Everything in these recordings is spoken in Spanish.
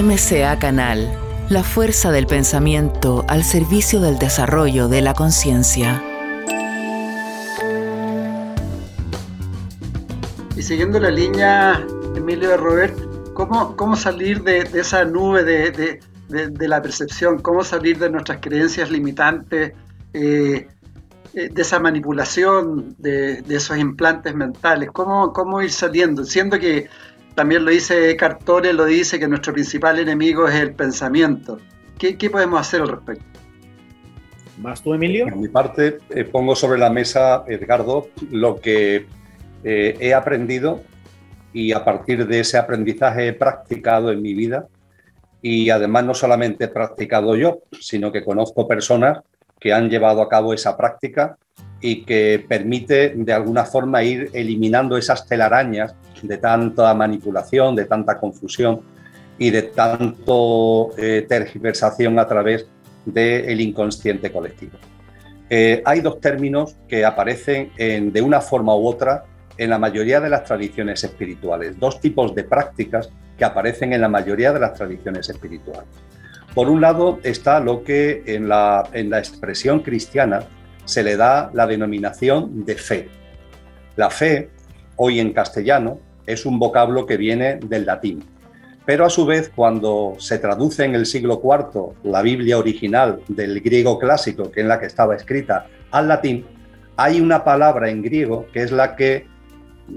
MCA Canal, la fuerza del pensamiento al servicio del desarrollo de la conciencia. Y siguiendo la línea, Emilio de Robert, ¿cómo, cómo salir de, esa nube de, la percepción? ¿Cómo salir de nuestras creencias limitantes? Eh, eh, de esa manipulación de, esos implantes mentales? ¿Cómo, ¿Cómo ir saliendo? Siendo que también lo dice Cartore, lo dice que nuestro principal enemigo es el pensamiento. ¿Qué, podemos hacer al respecto? ¿Más tú, Emilio? Por mi parte, eh, pongo sobre la mesa, Edgardo, lo que eh, he aprendido y a partir de ese aprendizaje he practicado en mi vida. Y además no solamente he practicado yo, sino que conozco personas que han llevado a cabo esa práctica y que permite de alguna forma ir eliminando esas telarañas de tanta manipulación, de tanta confusión y de tanto eh, tergiversación a través del inconsciente colectivo. Eh, hay dos términos que aparecen de una forma u otra en la mayoría de las tradiciones espirituales, dos tipos de prácticas que aparecen en la mayoría de las tradiciones espirituales. Por un lado está lo que en la, en la expresión cristiana se le da la denominación de fe. La fe, hoy en castellano, es un vocablo que viene del latín. Pero a su vez, cuando se traduce en el siglo IV la Biblia original del griego clásico, que es la que estaba escrita, al latín, hay una palabra en griego que es la que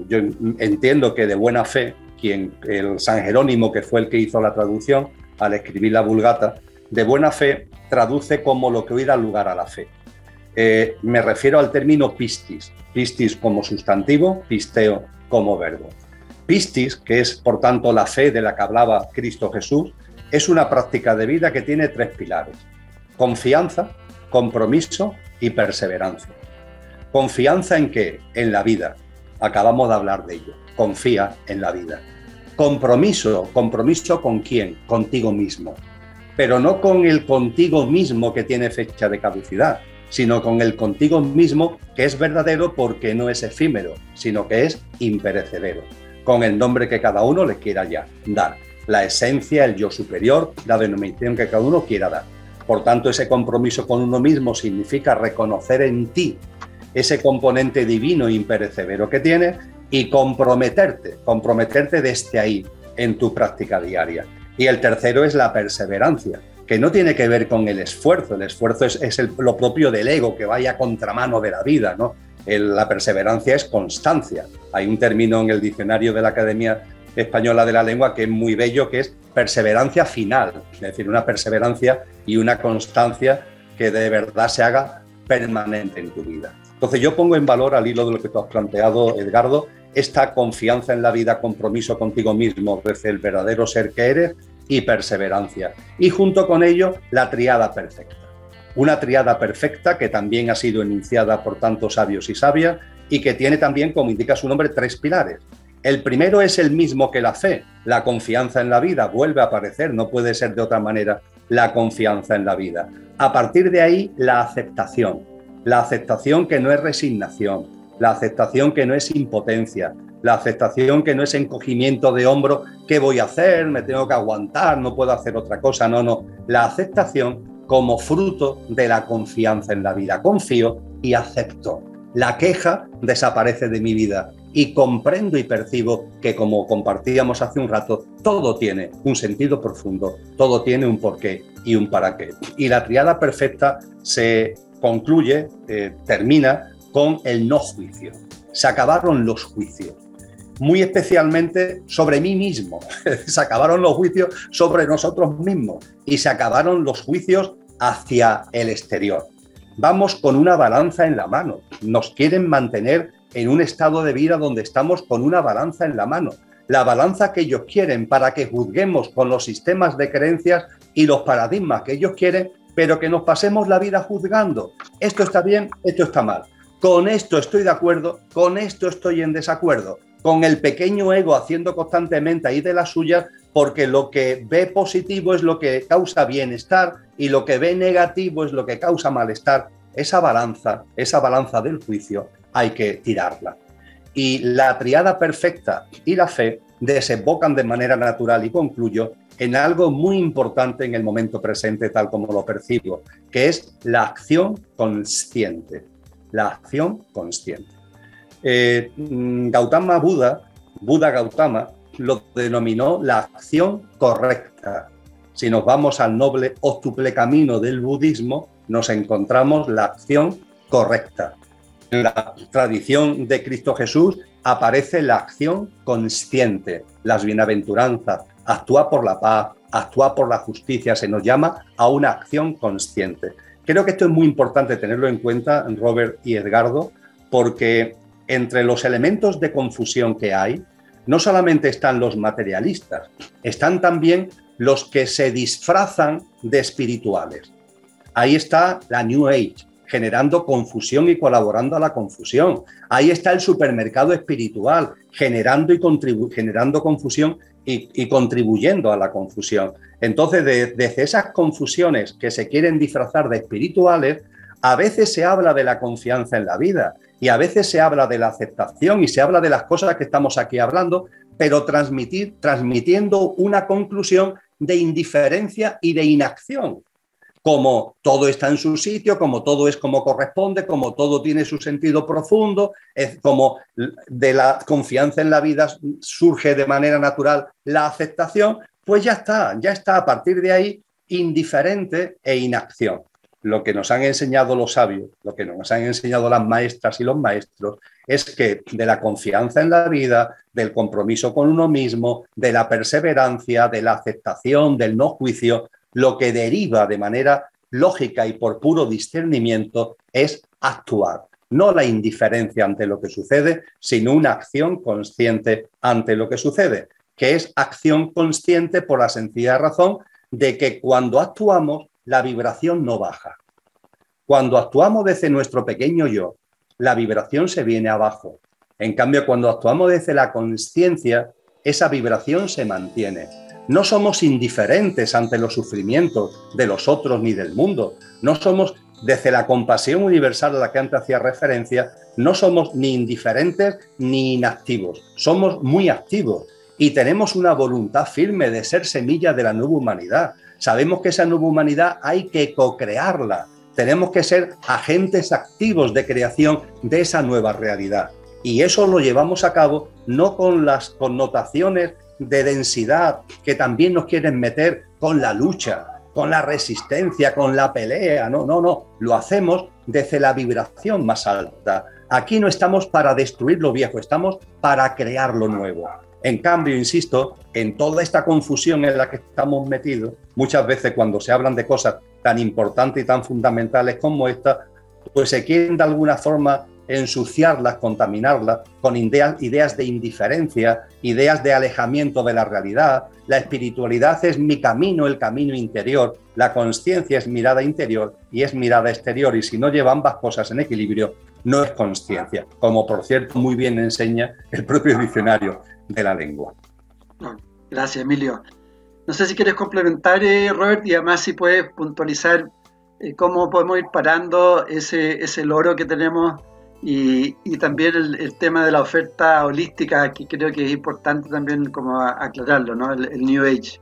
yo entiendo que de buena fe, quien el San Jerónimo, que fue el que hizo la traducción al escribir la Vulgata, de buena fe traduce como lo que hoy da lugar a la fe. Eh, me refiero al término pistis, pistis como sustantivo, pisteo como verbo. Pistis, que es por tanto la fe de la que hablaba Cristo Jesús, es una práctica de vida que tiene tres pilares, confianza, compromiso y perseverancia. Confianza en qué? En la vida. Acabamos de hablar de ello. Confía en la vida. Compromiso, compromiso con quién? Contigo mismo. Pero no con el contigo mismo que tiene fecha de caducidad, sino con el contigo mismo que es verdadero porque no es efímero, sino que es imperecedero, con el nombre que cada uno le quiera ya dar, la esencia, el yo superior, la denominación que cada uno quiera dar. Por tanto, ese compromiso con uno mismo significa reconocer en ti ese componente divino imperecedero que tienes y comprometerte, comprometerte desde ahí en tu práctica diaria. Y el tercero es la perseverancia, que no tiene que ver con el esfuerzo, el esfuerzo es, lo propio del ego, que vaya a contramano de la vida, ¿no? la perseverancia es constancia. Hay un término en el diccionario de la Academia Española de la Lengua que es muy bello, que es perseverancia final, es decir, una perseverancia y una constancia que de verdad se haga permanente en tu vida. Entonces yo pongo en valor al hilo de lo que tú has planteado, Edgardo, esta confianza en la vida, compromiso contigo mismo desde el verdadero ser que eres y perseverancia. Y junto con ello, la triada perfecta. Una triada perfecta que también ha sido enunciada por tantos sabios y sabias y que tiene también, como indica su nombre, tres pilares. El primero es el mismo que la fe, la confianza en la vida, vuelve a aparecer, no puede ser de otra manera, la confianza en la vida. A partir de ahí, la aceptación, la aceptación que no es resignación, la aceptación que no es impotencia, la aceptación que no es encogimiento de hombro, ¿qué voy a hacer? Me tengo que aguantar, no puedo hacer otra cosa, no, no. La aceptación como fruto de la confianza en la vida. Confío y acepto. La queja desaparece de mi vida y comprendo y percibo que, como compartíamos hace un rato, todo tiene un sentido profundo, todo tiene un porqué y un para qué. Y la triada perfecta se concluye, eh, termina con el no juicio. Se acabaron los juicios muy especialmente sobre mí mismo. se acabaron los juicios sobre nosotros mismos y se acabaron los juicios hacia el exterior. Vamos con una balanza en la mano. Nos quieren mantener en un estado de vida donde estamos con una balanza en la mano. La balanza que ellos quieren para que juzguemos con los sistemas de creencias y los paradigmas que ellos quieren, pero que nos pasemos la vida juzgando. Esto está bien, esto está mal. Con esto estoy de acuerdo, con esto estoy en desacuerdo con el pequeño ego haciendo constantemente ahí de las suyas, porque lo que ve positivo es lo que causa bienestar y lo que ve negativo es lo que causa malestar. Esa balanza, esa balanza del juicio, hay que tirarla. Y la triada perfecta y la fe desembocan de manera natural, y concluyo, en algo muy importante en el momento presente, tal como lo percibo, que es la acción consciente. La acción consciente. Eh, mm, Gautama Buda, Buda Gautama, lo denominó la acción correcta. Si nos vamos al noble octuple camino del budismo, nos encontramos la acción correcta. En la tradición de Cristo Jesús aparece la acción consciente, las bienaventuranzas, actúa por la paz, actúa por la justicia, se nos llama a una acción consciente. Creo que esto es muy importante tenerlo en cuenta, Robert y Edgardo, porque entre los elementos de confusión que hay, no solamente están los materialistas, están también los que se disfrazan de espirituales. Ahí está la New Age, generando confusión y colaborando a la confusión. Ahí está el supermercado espiritual, generando, y generando confusión y, contribuyendo a la confusión. Entonces, desde esas confusiones que se quieren disfrazar de espirituales, a veces se habla de la confianza en la vida y a veces se habla de la aceptación y se habla de las cosas que estamos aquí hablando, pero transmitir, transmitiendo una conclusión de indiferencia y de inacción como todo está en su sitio, como todo es como corresponde, como todo tiene su sentido profundo, es como de la confianza en la vida surge de manera natural la aceptación, pues ya está, ya está a partir de ahí indiferente e inacción. Lo que nos han enseñado los sabios, lo que nos han enseñado las maestras y los maestros, es que de la confianza en la vida, del compromiso con uno mismo, de la perseverancia, de la aceptación, del no juicio, lo que deriva de manera lógica y por puro discernimiento es actuar. No la indiferencia ante lo que sucede, sino una acción consciente ante lo que sucede, que es acción consciente por la sencilla razón de que cuando actuamos, la vibración no baja. Cuando actuamos desde nuestro pequeño yo, la vibración se viene abajo. En cambio, cuando actuamos desde la conciencia, esa vibración se mantiene. No somos indiferentes ante los sufrimientos de los otros ni del mundo. No somos, desde la compasión universal a la que antes hacía referencia, no somos ni indiferentes ni inactivos. Somos muy activos y tenemos una voluntad firme de ser semilla de la nueva humanidad. Sabemos que esa nueva humanidad hay que co-crearla. Tenemos que ser agentes activos de creación de esa nueva realidad. Y eso lo llevamos a cabo no con las connotaciones de densidad que también nos quieren meter con la lucha, con la resistencia, con la pelea. No, no, no. Lo hacemos desde la vibración más alta. Aquí no estamos para destruir lo viejo, estamos para crear lo nuevo. En cambio, insisto, en toda esta confusión en la que estamos metidos, muchas veces cuando se hablan de cosas tan importantes y tan fundamentales como esta, pues se quieren de alguna forma ensuciarlas, contaminarlas con ideas, de indiferencia, ideas de alejamiento de la realidad. La espiritualidad es mi camino, el camino interior. La conciencia es mirada interior y es mirada exterior. Y si no lleva ambas cosas en equilibrio, no es conciencia, como por cierto muy bien enseña el propio diccionario de la lengua. Gracias, Emilio. No sé si quieres complementar, eh, Robert, y además si puedes puntualizar eh, cómo podemos ir parando ese, ese loro que tenemos y, también el, tema de la oferta holística, que creo que es importante también como aclararlo, ¿no? El, New Age.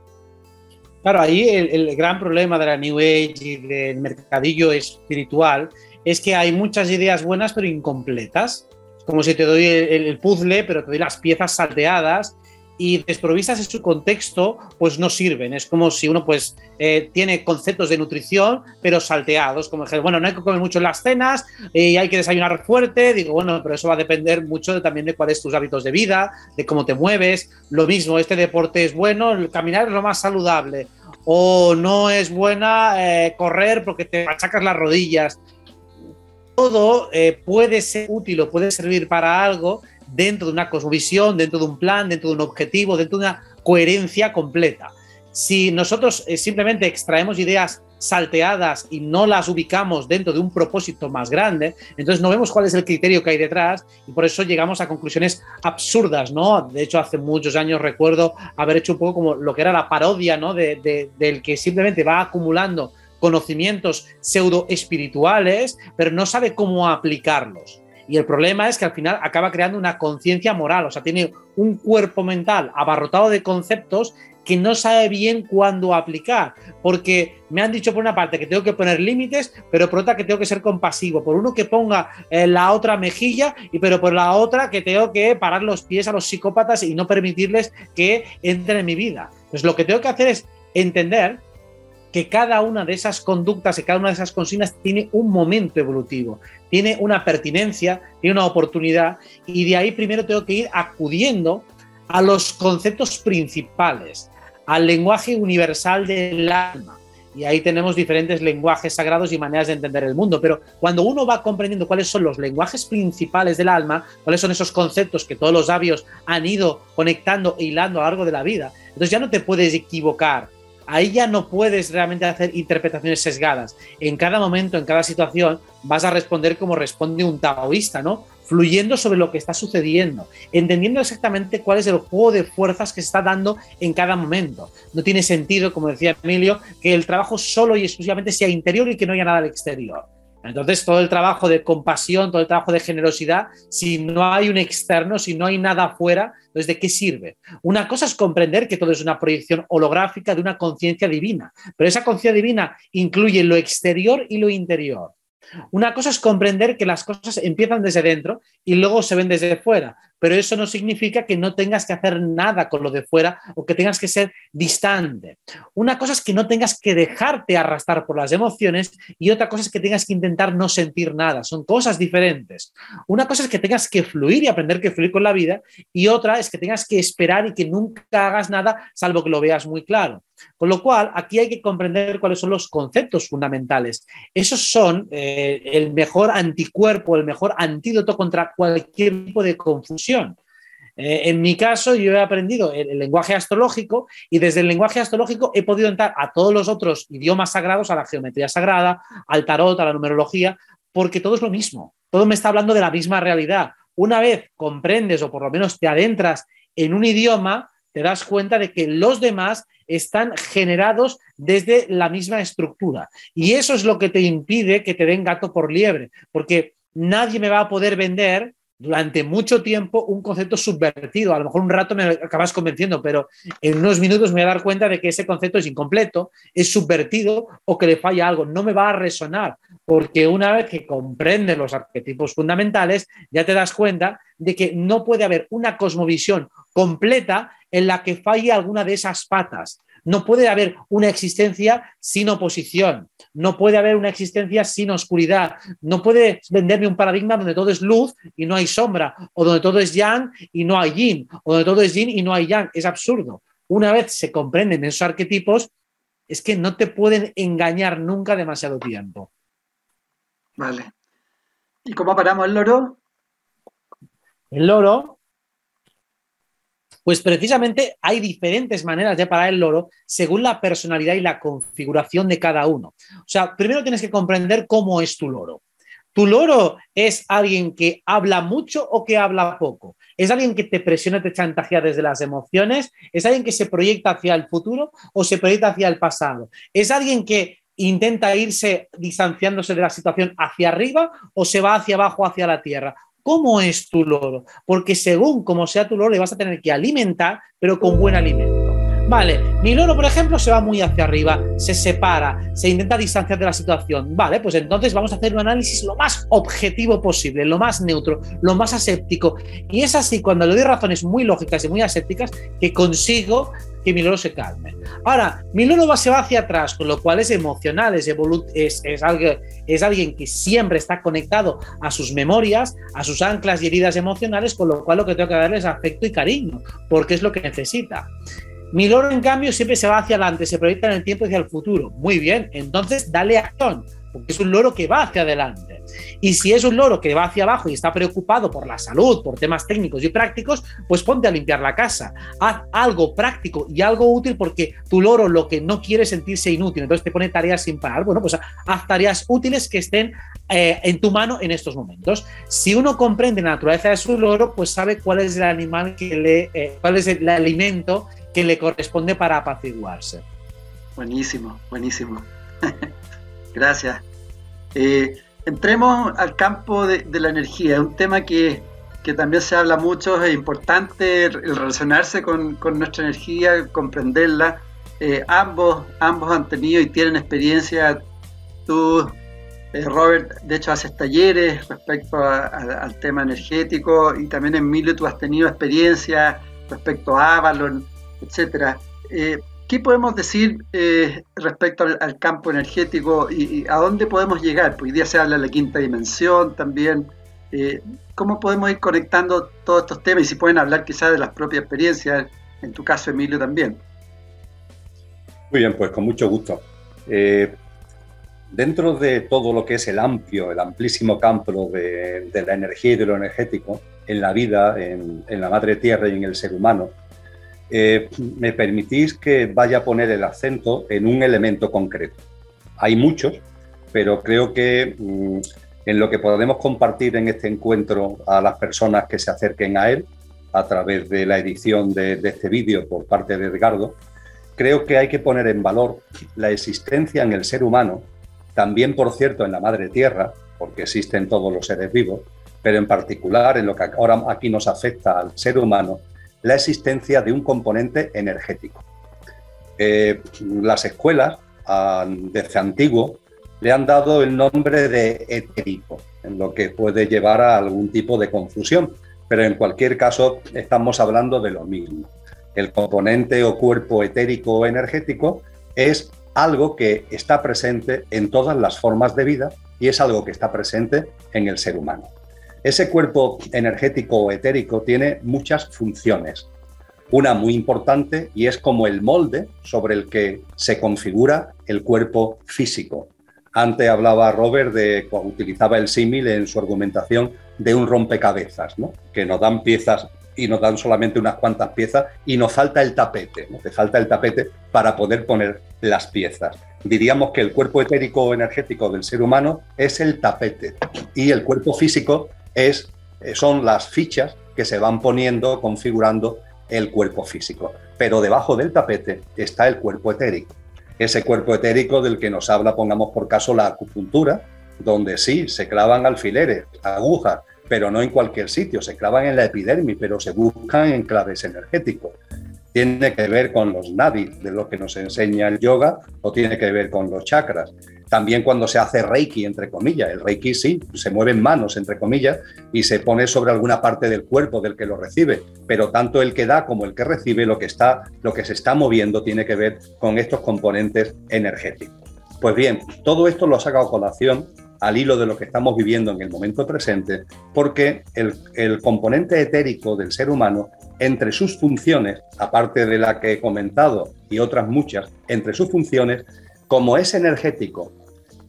Claro, ahí el, gran problema de la New Age y del mercadillo espiritual es que hay muchas ideas buenas pero incompletas. Como si te doy el, puzzle, pero te doy las piezas salteadas y desprovistas en su contexto, pues no sirven. Es como si uno pues eh, tiene conceptos de nutrición, pero salteados, como decir, bueno, no hay que comer mucho en las cenas y hay que desayunar fuerte. Digo, bueno, pero eso va a depender mucho también de cuáles tus hábitos de vida, de cómo te mueves. Lo mismo, este deporte es bueno, el caminar es lo más saludable. O no es buena eh, correr porque te machacas las rodillas. Todo eh, puede ser útil o puede servir para algo, dentro de una cosmovisión, dentro de un plan, dentro de un objetivo, dentro de una coherencia completa. Si nosotros eh, simplemente extraemos ideas salteadas y no las ubicamos dentro de un propósito más grande, entonces no vemos cuál es el criterio que hay detrás y por eso llegamos a conclusiones absurdas, ¿no? De hecho, hace muchos años recuerdo haber hecho un poco como lo que era la parodia, ¿no? del que simplemente va acumulando conocimientos pseudo espirituales, pero no sabe cómo aplicarlos. Y el problema es que al final acaba creando una conciencia moral, o sea, tiene un cuerpo mental abarrotado de conceptos que no sabe bien cuándo aplicar, porque me han dicho por una parte que tengo que poner límites, pero por otra que tengo que ser compasivo, por uno que ponga eh, la otra mejilla, y pero por la otra que tengo que parar los pies a los psicópatas y no permitirles que entren en mi vida. Pues lo que tengo que hacer es entender que cada una de esas conductas y cada una de esas consignas tiene un momento evolutivo, tiene una pertinencia, tiene una oportunidad y de ahí primero tengo que ir acudiendo a los conceptos principales, al lenguaje universal del alma. Y ahí tenemos diferentes lenguajes sagrados y maneras de entender el mundo. Pero cuando uno va comprendiendo cuáles son los lenguajes principales del alma, cuáles son esos conceptos que todos los sabios han ido conectando e hilando a lo largo de la vida, entonces ya no te puedes equivocar ahí ya no puedes realmente hacer interpretaciones sesgadas. En cada momento, en cada situación, vas a responder como responde un taoísta, ¿no? Fluyendo sobre lo que está sucediendo, entendiendo exactamente cuál es el juego de fuerzas que se está dando en cada momento. No tiene sentido, como decía Emilio, que el trabajo solo y exclusivamente sea interior y que no haya nada al exterior. Entonces, todo el trabajo de compasión, todo el trabajo de generosidad, si no hay un externo, si no hay nada afuera, entonces, ¿de qué sirve? Una cosa es comprender que todo es una proyección holográfica de una conciencia divina, pero esa conciencia divina incluye lo exterior y lo interior. Una cosa es comprender que las cosas empiezan desde dentro y luego se ven desde fuera, pero eso no significa que no tengas que hacer nada con lo de fuera o que tengas que ser distante. Una cosa es que no tengas que dejarte arrastrar por las emociones y otra cosa es que tengas que intentar no sentir nada. Son cosas diferentes. Una cosa es que tengas que fluir y aprender que fluir con la vida y otra es que tengas que esperar y que nunca hagas nada salvo que lo veas muy claro. Con lo cual, aquí hay que comprender cuáles son los conceptos fundamentales. Esos son eh, el mejor anticuerpo, el mejor antídoto contra cualquier tipo de confusión. Eh, en mi caso, yo he aprendido el, lenguaje astrológico y desde el lenguaje astrológico he podido entrar a todos los otros idiomas sagrados, a la geometría sagrada, al tarot, a la numerología, porque todo es lo mismo. Todo me está hablando de la misma realidad. Una vez comprendes o por lo menos te adentras en un idioma, te das cuenta de que los demás están generados desde la misma estructura. Y eso es lo que te impide que te den gato por liebre, porque nadie me va a poder vender durante mucho tiempo un concepto subvertido. A lo mejor un rato me acabas convenciendo, pero en unos minutos me voy a dar cuenta de que ese concepto es incompleto, es subvertido o que le falla algo. No me va a resonar, porque una vez que comprendes los arquetipos fundamentales, ya te das cuenta de que no puede haber una cosmovisión completa en la que falle alguna de esas patas. No puede haber una existencia sin oposición, no puede haber una existencia sin oscuridad, no puede venderme un paradigma donde todo es luz y no hay sombra, o donde todo es yang y no hay yin, o donde todo es yin y no hay yang. Es absurdo. Una vez se comprenden esos arquetipos, es que no te pueden engañar nunca demasiado tiempo. Vale. ¿Y cómo paramos el loro? El loro pues precisamente hay diferentes maneras de parar el loro según la personalidad y la configuración de cada uno. O sea, primero tienes que comprender cómo es tu loro. ¿Tu loro es alguien que habla mucho o que habla poco? ¿Es alguien que te presiona, te chantajea desde las emociones? ¿Es alguien que se proyecta hacia el futuro o se proyecta hacia el pasado? ¿Es alguien que intenta irse distanciándose de la situación hacia arriba o se va hacia abajo, hacia la tierra? Cómo es tu loro, porque según cómo sea tu loro le vas a tener que alimentar, pero con buen alimento. Vale, mi loro, por ejemplo, se va muy hacia arriba, se separa, se intenta distanciar de la situación. Vale, pues entonces vamos a hacer un análisis lo más objetivo posible, lo más neutro, lo más aséptico. Y es así, cuando le doy razones muy lógicas y muy asépticas, que consigo que mi loro se calme. Ahora, mi loro va, se va hacia atrás, con lo cual es emocional, es, es, es, es alguien que siempre está conectado a sus memorias, a sus anclas y heridas emocionales, con lo cual lo que tengo que darle es afecto y cariño, porque es lo que necesita. Mi loro, en cambio, siempre se va hacia adelante, se proyecta en el tiempo hacia el futuro. Muy bien, entonces dale acción, porque es un loro que va hacia adelante. Y si es un loro que va hacia abajo y está preocupado por la salud, por temas técnicos y prácticos, pues ponte a limpiar la casa. Haz algo práctico y algo útil porque tu loro lo que no quiere es sentirse inútil, entonces te pone tareas sin parar. Bueno, pues haz tareas útiles que estén eh, en tu mano en estos momentos. Si uno comprende la naturaleza de su loro, pues sabe cuál es el animal que le, eh, cuál es el alimento que le corresponde para apaciguarse. Buenísimo, buenísimo. Gracias. Eh, entremos al campo de, la energía, un tema que, también se habla mucho, es importante el relacionarse con, nuestra energía, comprenderla. Eh, ambos, ambos han tenido y tienen experiencia. Tú, eh, Robert, de hecho haces talleres respecto al tema energético y también Emilio, tú has tenido experiencia respecto a Avalon, etcétera. ¿Qué podemos decir eh, respecto al, campo energético y, a dónde podemos llegar? Pues hoy día se habla de la quinta dimensión también. Eh, ¿Cómo podemos ir conectando todos estos temas? Y si pueden hablar quizás de las propias experiencias, en tu caso, Emilio, también. Muy bien, pues con mucho gusto. Eh, dentro de todo lo que es el amplio, el amplísimo campo de, la energía y de lo energético, en la vida, en la madre tierra y en el ser humano, eh, me permitís que vaya a poner el acento en un elemento concreto. Hay muchos, pero creo que mm, en lo que podemos compartir en este encuentro a las personas que se acerquen a él, a través de la edición de, de este vídeo por parte de Edgardo, creo que hay que poner en valor la existencia en el ser humano, también por cierto en la madre tierra, porque existen todos los seres vivos, pero en particular en lo que ahora aquí nos afecta al ser humano, la existencia de un componente energético. Eh, las escuelas, desde antiguo, le han dado el nombre de etérico, en lo que puede llevar a algún tipo de confusión, pero en cualquier caso estamos hablando de lo mismo. El componente o cuerpo etérico o energético es algo que está presente en todas las formas de vida y es algo que está presente en el ser humano. Ese cuerpo energético o etérico tiene muchas funciones. Una muy importante y es como el molde sobre el que se configura el cuerpo físico. Antes hablaba Robert de, utilizaba el símil en su argumentación de un rompecabezas, ¿no? que nos dan piezas y nos dan solamente unas cuantas piezas y nos falta el tapete, ¿no? te falta el tapete para poder poner las piezas. Diríamos que el cuerpo etérico o energético del ser humano es el tapete y el cuerpo físico es, eh, son las fichas que se van poniendo, configurando el cuerpo físico. Pero debajo del tapete está el cuerpo etérico. Ese cuerpo etérico del que nos habla, pongamos por caso, la acupuntura, donde sí, se clavan alfileres, agujas, pero no en cualquier sitio, se clavan en la epidermis, pero se buscan en claves energéticos tiene que ver con los nadis, de lo que nos enseña el yoga, o tiene que ver con los chakras. También cuando se hace reiki, entre comillas, el reiki sí, se mueven manos, entre comillas, y se pone sobre alguna parte del cuerpo del que lo recibe, pero tanto el que da como el que recibe, lo que, está, lo que se está moviendo tiene que ver con estos componentes energéticos. Pues bien, todo esto lo ha sacado colación al hilo de lo que estamos viviendo en el momento presente, porque el, el componente etérico del ser humano entre sus funciones, aparte de la que he comentado y otras muchas, entre sus funciones, como es energético,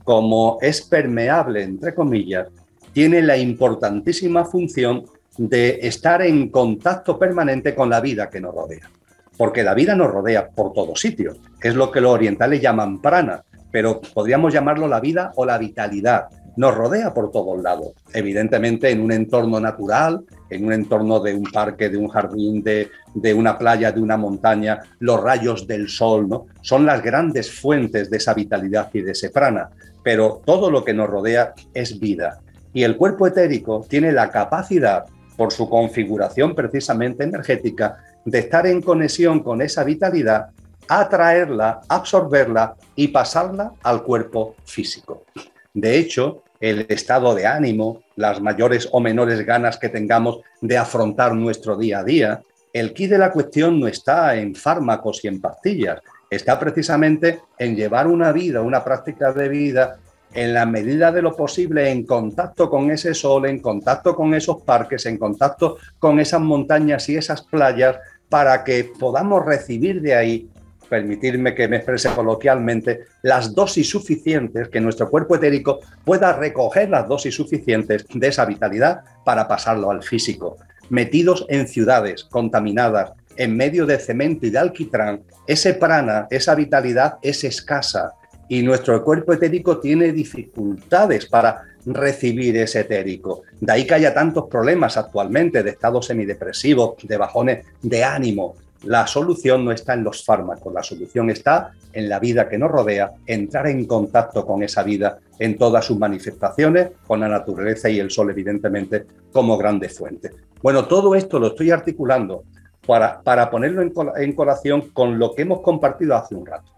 como es permeable, entre comillas, tiene la importantísima función de estar en contacto permanente con la vida que nos rodea. Porque la vida nos rodea por todos sitios. Es lo que los orientales llaman prana, pero podríamos llamarlo la vida o la vitalidad nos rodea por todos lados. Evidentemente en un entorno natural, en un entorno de un parque, de un jardín, de, una playa, de una montaña, los rayos del sol, ¿no? Son las grandes fuentes de esa vitalidad y de ese prana. Pero todo lo que nos rodea es vida. Y el cuerpo etérico tiene la capacidad, por su configuración precisamente energética, de estar en conexión con esa vitalidad, atraerla, absorberla y pasarla al cuerpo físico. De hecho, el estado de ánimo, las mayores o menores ganas que tengamos de afrontar nuestro día a día. El quid de la cuestión no está en fármacos y en pastillas, está precisamente en llevar una vida, una práctica de vida en la medida de lo posible en contacto con ese sol, en contacto con esos parques, en contacto con esas montañas y esas playas, para que podamos recibir de ahí permitirme que me exprese coloquialmente, las dosis suficientes, que nuestro cuerpo etérico pueda recoger las dosis suficientes de esa vitalidad para pasarlo al físico. Metidos en ciudades contaminadas, en medio de cemento y de alquitrán, ese prana, esa vitalidad es escasa y nuestro cuerpo etérico tiene dificultades para recibir ese etérico. De ahí que haya tantos problemas actualmente de estados semidepresivos, de bajones de ánimo, La solución no está en los fármacos, la solución está en la vida que nos rodea, entrar en contacto con esa vida en todas sus manifestaciones, con la naturaleza y el sol, evidentemente, como grande fuente. Bueno, todo esto lo estoy articulando para, para ponerlo en, en colación con lo que hemos compartido hace un rato.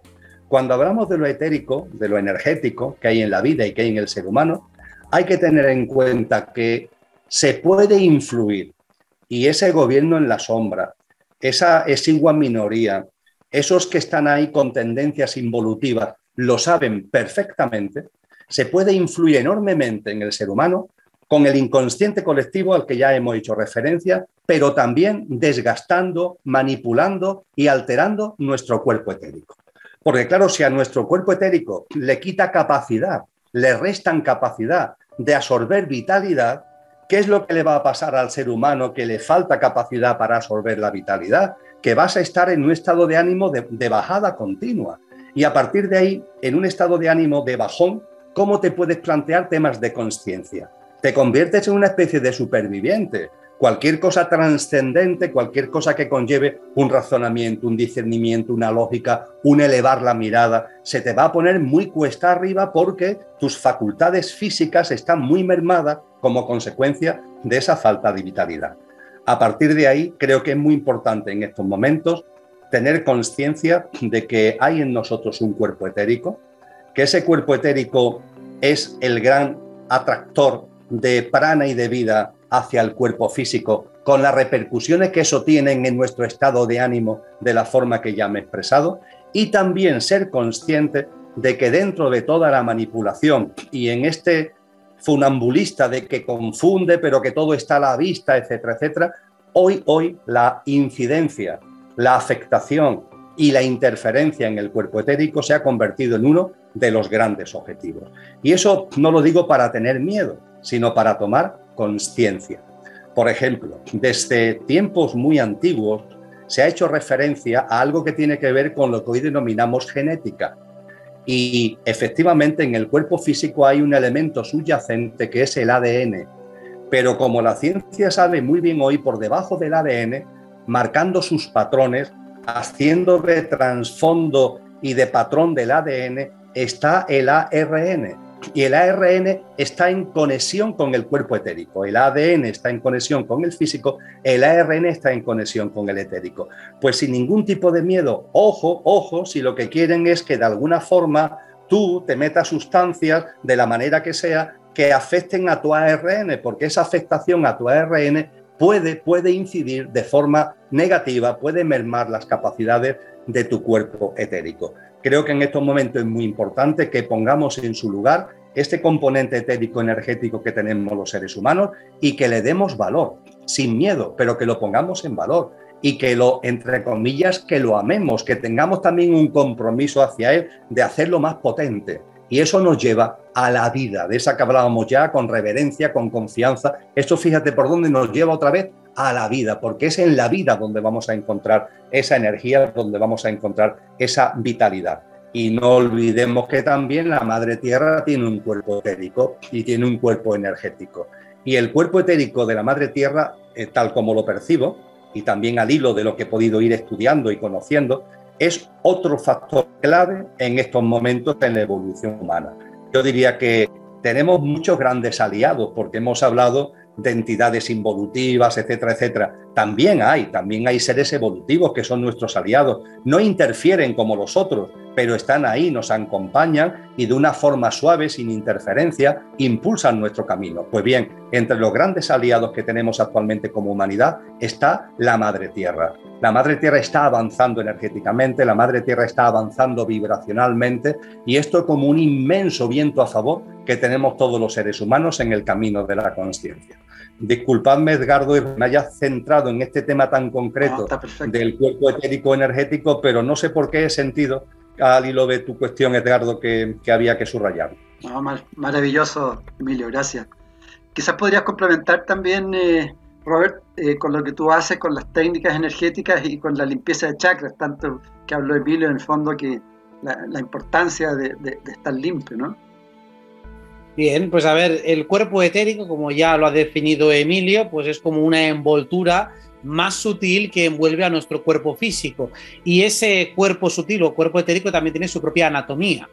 Cuando hablamos de lo etérico, de lo energético que hay en la vida y que hay en el ser humano, hay que tener en cuenta que se puede influir y ese gobierno en la sombra, esa exigua minoría, esos que están ahí con tendencias involutivas, lo saben perfectamente, se puede influir enormemente en el ser humano con el inconsciente colectivo al que ya hemos hecho referencia, pero también desgastando, manipulando y alterando nuestro cuerpo etérico. Porque claro, si a nuestro cuerpo etérico le quita capacidad, le restan capacidad de absorber vitalidad, ¿qué es lo que le va a pasar al ser humano que le falta capacidad para absorber la vitalidad? Que vas a estar en un estado de ánimo de, de bajada continua. Y a partir de ahí, en un estado de ánimo de bajón, ¿cómo te puedes plantear temas de conciencia? Te conviertes en una especie de superviviente cualquier cosa trascendente, cualquier cosa que conlleve un razonamiento, un discernimiento, una lógica, un elevar la mirada, se te va a poner muy cuesta arriba porque tus facultades físicas están muy mermadas como consecuencia de esa falta de vitalidad. A partir de ahí, creo que es muy importante en estos momentos tener conciencia de que hay en nosotros un cuerpo etérico, que ese cuerpo etérico es el gran atractor de prana y de vida hacia el cuerpo físico, con las repercusiones que eso tiene en nuestro estado de ánimo de la forma que ya me he expresado, y también ser consciente de que dentro de toda la manipulación y en este funambulista de que confunde, pero que todo está a la vista, etcétera, etcétera, hoy, hoy la incidencia, la afectación y la interferencia en el cuerpo etérico se ha convertido en uno de los grandes objetivos. Y eso no lo digo para tener miedo, sino para tomar conciencia. Por ejemplo, desde tiempos muy antiguos se ha hecho referencia a algo que tiene que ver con lo que hoy denominamos genética. Y efectivamente en el cuerpo físico hay un elemento subyacente que es el ADN. Pero como la ciencia sabe muy bien hoy, por debajo del ADN, marcando sus patrones, haciendo de trasfondo y de patrón del ADN, está el ARN, y el ARN está en conexión con el cuerpo etérico, el ADN está en conexión con el físico, el ARN está en conexión con el etérico. Pues sin ningún tipo de miedo, ojo, ojo, si lo que quieren es que de alguna forma tú te metas sustancias de la manera que sea que afecten a tu ARN, porque esa afectación a tu ARN puede, puede incidir de forma negativa, puede mermar las capacidades de tu cuerpo etérico. Creo que en estos momentos es muy importante que pongamos en su lugar este componente etérico energético que tenemos los seres humanos y que le demos valor, sin miedo, pero que lo pongamos en valor y que lo, entre comillas, que lo amemos, que tengamos también un compromiso hacia él de hacerlo más potente. Y eso nos lleva a la vida, de esa que hablábamos ya, con reverencia, con confianza. Esto fíjate por dónde nos lleva otra vez a la vida, porque es en la vida donde vamos a encontrar esa energía, donde vamos a encontrar esa vitalidad. Y no olvidemos que también la madre tierra tiene un cuerpo etérico y tiene un cuerpo energético. Y el cuerpo etérico de la madre tierra, eh, tal como lo percibo, y también al hilo de lo que he podido ir estudiando y conociendo, es otro factor clave en estos momentos en la evolución humana. Yo diría que tenemos muchos grandes aliados porque hemos hablado de entidades involutivas, etcétera, etcétera. También hay, también hay seres evolutivos que son nuestros aliados. No interfieren como los otros, pero están ahí, nos acompañan y de una forma suave, sin interferencia, impulsan nuestro camino. Pues bien, entre los grandes aliados que tenemos actualmente como humanidad está la Madre Tierra. La Madre Tierra está avanzando energéticamente, la Madre Tierra está avanzando vibracionalmente y esto es como un inmenso viento a favor que tenemos todos los seres humanos en el camino de la conciencia. Disculpadme, Edgardo, y me haya centrado en este tema tan concreto del cuerpo etérico energético, pero no sé por qué he sentido al hilo de tu cuestión, Edgardo, que, había que subrayar. maravilloso, Emilio, gracias. Quizás podrías complementar también, eh, Robert, eh, con lo que tú haces con las técnicas energéticas y con la limpieza de chakras, tanto que habló Emilio en el fondo que la, importancia de, de estar limpio, ¿no? Bien, pues a ver, el cuerpo etérico, como ya lo ha definido Emilio, pues es como una envoltura más sutil que envuelve a nuestro cuerpo físico. Y ese cuerpo sutil o cuerpo etérico también tiene su propia anatomía.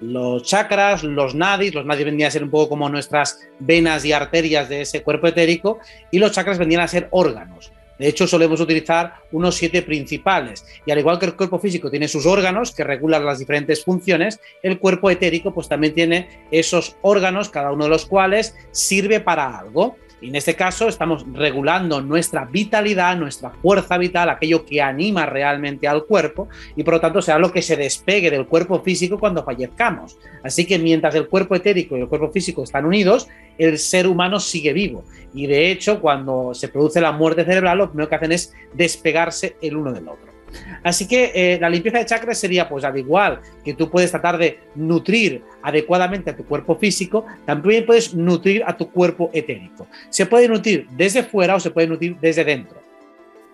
Los chakras, los nadis, los nadis vendrían a ser un poco como nuestras venas y arterias de ese cuerpo etérico, y los chakras vendrían a ser órganos. De hecho, solemos utilizar unos siete principales. Y al igual que el cuerpo físico tiene sus órganos que regulan las diferentes funciones, el cuerpo etérico pues también tiene esos órganos, cada uno de los cuales sirve para algo. Y en este caso estamos regulando nuestra vitalidad, nuestra fuerza vital, aquello que anima realmente al cuerpo y por lo tanto será lo que se despegue del cuerpo físico cuando fallezcamos. Así que mientras el cuerpo etérico y el cuerpo físico están unidos, el ser humano sigue vivo. Y de hecho, cuando se produce la muerte cerebral, lo primero que hacen es despegarse el uno del otro. Así que eh, la limpieza de chakras sería, pues al igual que tú puedes tratar de nutrir adecuadamente a tu cuerpo físico, también puedes nutrir a tu cuerpo etérico. Se puede nutrir desde fuera o se puede nutrir desde dentro.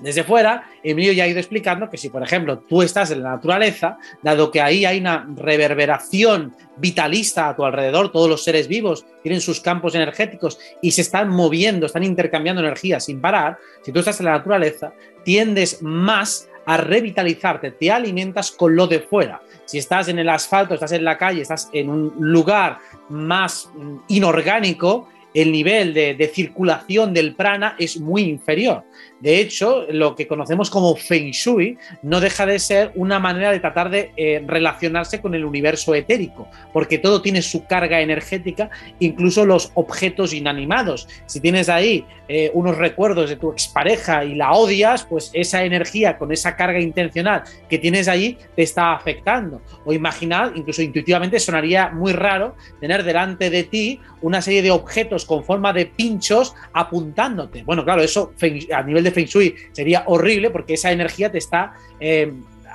Desde fuera, Emilio ya ha ido explicando que si, por ejemplo, tú estás en la naturaleza, dado que ahí hay una reverberación vitalista a tu alrededor, todos los seres vivos tienen sus campos energéticos y se están moviendo, están intercambiando energía sin parar, si tú estás en la naturaleza, tiendes más a revitalizarte, te alimentas con lo de fuera. Si estás en el asfalto, estás en la calle, estás en un lugar más mm, inorgánico, el nivel de, circulación del prana es muy inferior. De hecho, lo que conocemos como Feng Shui no deja de ser una manera de tratar de eh, relacionarse con el universo etérico, porque todo tiene su carga energética, incluso los objetos inanimados. Si tienes ahí eh, unos recuerdos de tu expareja y la odias, pues esa energía con esa carga intencional que tienes allí te está afectando. O imaginad, incluso intuitivamente sonaría muy raro tener delante de ti una serie de objetos con forma de pinchos apuntándote. Bueno, claro, eso a nivel de Feng Shui sería horrible porque esa energía te está eh,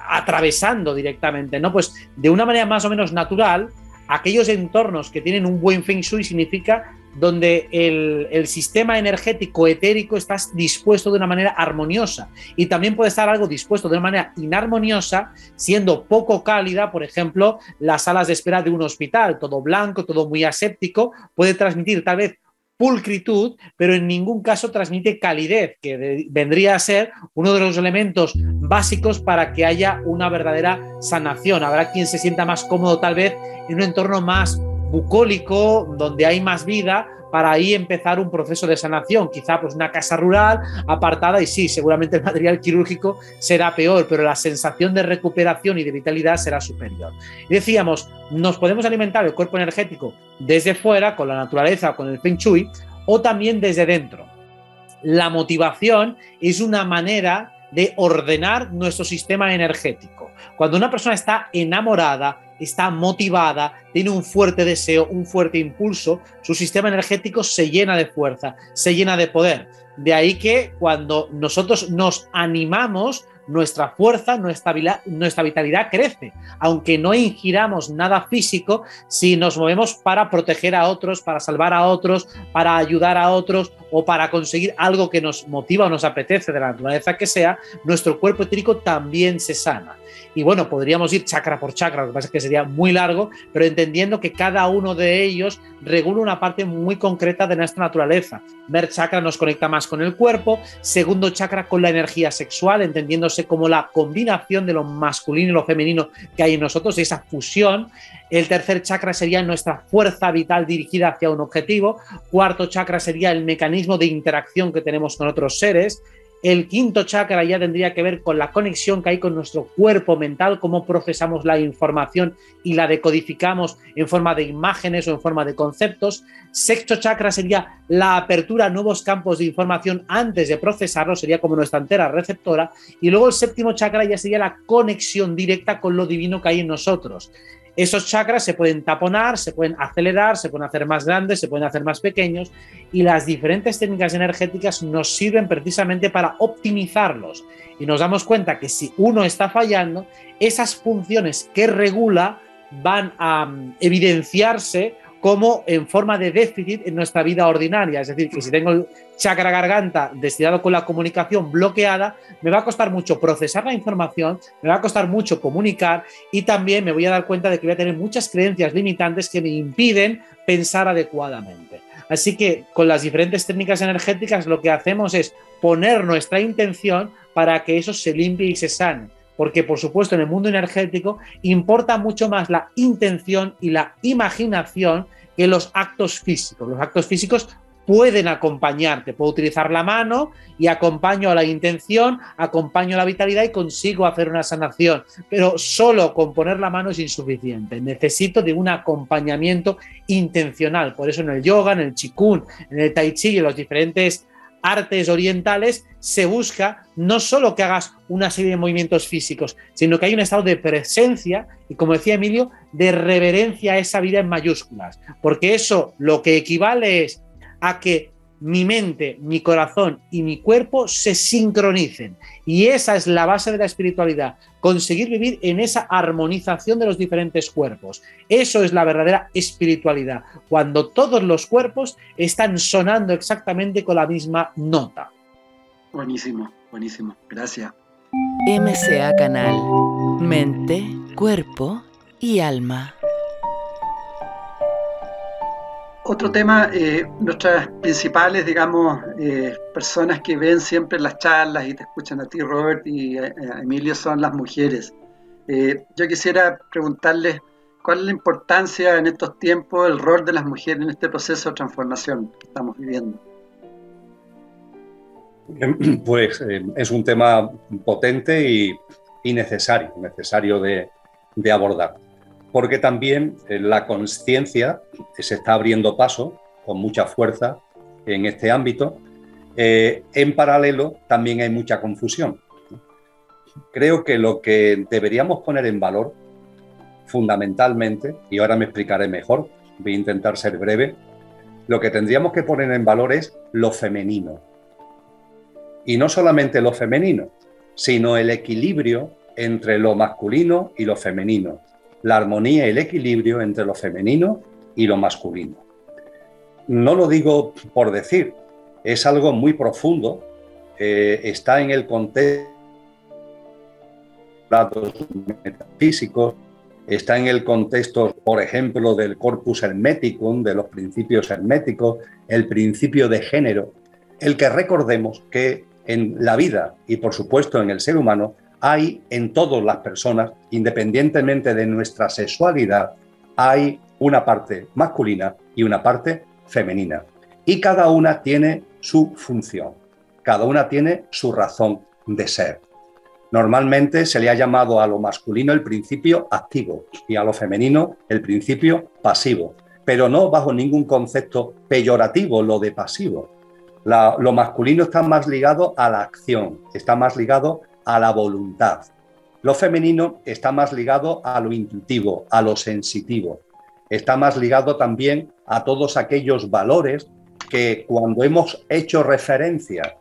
atravesando directamente, ¿no? Pues de una manera más o menos natural, aquellos entornos que tienen un buen Feng Shui significa donde el, sistema energético etérico está dispuesto de una manera armoniosa y también puede estar algo dispuesto de una manera inarmoniosa, siendo poco cálida, por ejemplo, las salas de espera de un hospital, todo blanco, todo muy aséptico, puede transmitir tal vez pulcritud, pero en ningún caso transmite calidez, que vendría a ser uno de los elementos básicos para que haya una verdadera sanación. Habrá quien se sienta más cómodo tal vez en un entorno más bucólico, donde hay más vida, para ahí empezar un proceso de sanación. Quizá pues una casa rural apartada y sí, seguramente el material quirúrgico será peor, pero la sensación de recuperación y de vitalidad será superior. decíamos, nos podemos alimentar el cuerpo energético desde fuera, con la naturaleza, con el feng shui, o también desde dentro. La motivación es una manera de ordenar nuestro sistema energético. Cuando una persona está enamorada, está motivada, tiene un fuerte deseo, un fuerte impulso, su sistema energético se llena de fuerza, se llena de poder. De ahí que cuando nosotros nos animamos, nuestra fuerza, nuestra, nuestra vitalidad crece. Aunque no ingiramos nada físico, si nos movemos para proteger a otros, para salvar a otros, para ayudar a otros o para conseguir algo que nos motiva o nos apetece de la naturaleza que sea, nuestro cuerpo etérico también se sana. Y bueno, podríamos ir chakra por chakra, lo que pasa es que sería muy largo, pero entendiendo que cada uno de ellos regula una parte muy concreta de nuestra naturaleza. Ver chakra nos conecta más con el cuerpo, segundo chakra con la energía sexual, entendiéndose como la combinación de lo masculino y lo femenino que hay en nosotros, esa fusión. El tercer chakra sería nuestra fuerza vital dirigida hacia un objetivo. Cuarto chakra sería el mecanismo de interacción que tenemos con otros seres. El quinto chakra ya tendría que ver con la conexión que hay con nuestro cuerpo mental, cómo procesamos la información y la decodificamos en forma de imágenes o en forma de conceptos. Sexto chakra sería la apertura a nuevos campos de información antes de procesarlo, sería como nuestra entera receptora. Y luego el séptimo chakra ya sería la conexión directa con lo divino que hay en nosotros. Esos chakras se pueden taponar, se pueden acelerar, se pueden hacer más grandes, se pueden hacer más pequeños y las diferentes técnicas energéticas nos sirven precisamente para optimizarlos. Y nos damos cuenta que si uno está fallando, esas funciones que regula van a mm, evidenciarse como en forma de déficit en nuestra vida ordinaria. Es decir, que si tengo el chakra garganta destinado con la comunicación bloqueada, me va a costar mucho procesar la información, me va a costar mucho comunicar y también me voy a dar cuenta de que voy a tener muchas creencias limitantes que me impiden pensar adecuadamente. Así que con las diferentes técnicas energéticas lo que hacemos es poner nuestra intención para que eso se limpie y se sane porque por supuesto en el mundo energético importa mucho más la intención y la imaginación que los actos físicos. Los actos físicos pueden acompañarte, puedo utilizar la mano y acompaño a la intención, acompaño a la vitalidad y consigo hacer una sanación, pero solo con poner la mano es insuficiente, necesito de un acompañamiento intencional, por eso en el yoga, en el chikun, en el tai chi y en los diferentes artes orientales se busca no solo que hagas una serie de movimientos físicos, sino que hay un estado de presencia y, como decía Emilio, de reverencia a esa vida en mayúsculas, porque eso lo que equivale es a que mi mente, mi corazón y mi cuerpo se sincronicen. Y esa es la base de la espiritualidad, conseguir vivir en esa armonización de los diferentes cuerpos. Eso es la verdadera espiritualidad, cuando todos los cuerpos están sonando exactamente con la misma nota. Buenísimo, buenísimo. Gracias. MCA Canal. Mente, cuerpo y alma. Otro tema, eh, nuestras principales, digamos, eh, personas que ven siempre las charlas y te escuchan a ti, Robert, y a, Emilio, son las mujeres. Eh, yo quisiera preguntarles cuál es la importancia en estos tiempos, el rol de las mujeres en este proceso de transformación que estamos viviendo. Pues es un tema potente y, necesario, necesario de abordar porque también eh, la conciencia se está abriendo paso con mucha fuerza en este ámbito. Eh, en paralelo también hay mucha confusión. Creo que lo que deberíamos poner en valor fundamentalmente, y ahora me explicaré mejor, voy a intentar ser breve, lo que tendríamos que poner en valor es lo femenino. Y no solamente lo femenino, sino el equilibrio entre lo masculino y lo femenino, la armonía y el equilibrio entre lo femenino y lo masculino. No lo digo por decir, es algo muy profundo, eh, está en el contexto metafísicos, está en el contexto, por ejemplo, del corpus hermeticum, de los principios herméticos, el principio de género, el que recordemos que en la vida y por supuesto en el ser humano hay en todas las personas, independientemente de nuestra sexualidad, hay una parte masculina y una parte femenina. Y cada una tiene su función, cada una tiene su razón de ser. Normalmente se le ha llamado a lo masculino el principio activo y a lo femenino el principio pasivo, pero no bajo ningún concepto peyorativo lo de pasivo. lo masculino está más ligado a la acción, está más ligado a la voluntad. Lo femenino está más ligado a lo intuitivo, a lo sensitivo. Está más ligado también a todos aquellos valores que cuando hemos hecho referencia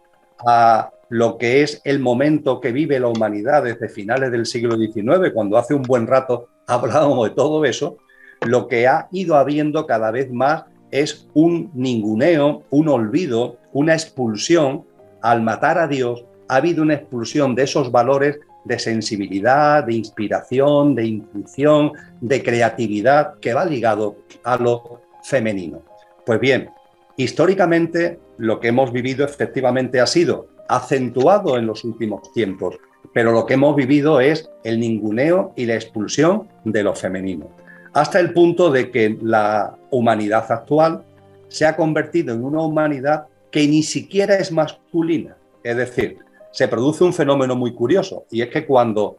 a lo que es el momento que vive la humanidad desde finales del siglo XIX, cuando hace un buen rato hablábamos de todo eso, lo que ha ido habiendo cada vez más es un ninguneo, un olvido, una expulsión al matar a Dios ha habido una expulsión de esos valores de sensibilidad, de inspiración, de intuición, de creatividad, que va ligado a lo femenino. Pues bien, históricamente lo que hemos vivido efectivamente ha sido acentuado en los últimos tiempos, pero lo que hemos vivido es el ninguneo y la expulsión de lo femenino, hasta el punto de que la humanidad actual se ha convertido en una humanidad que ni siquiera es masculina, es decir, se produce un fenómeno muy curioso y es que cuando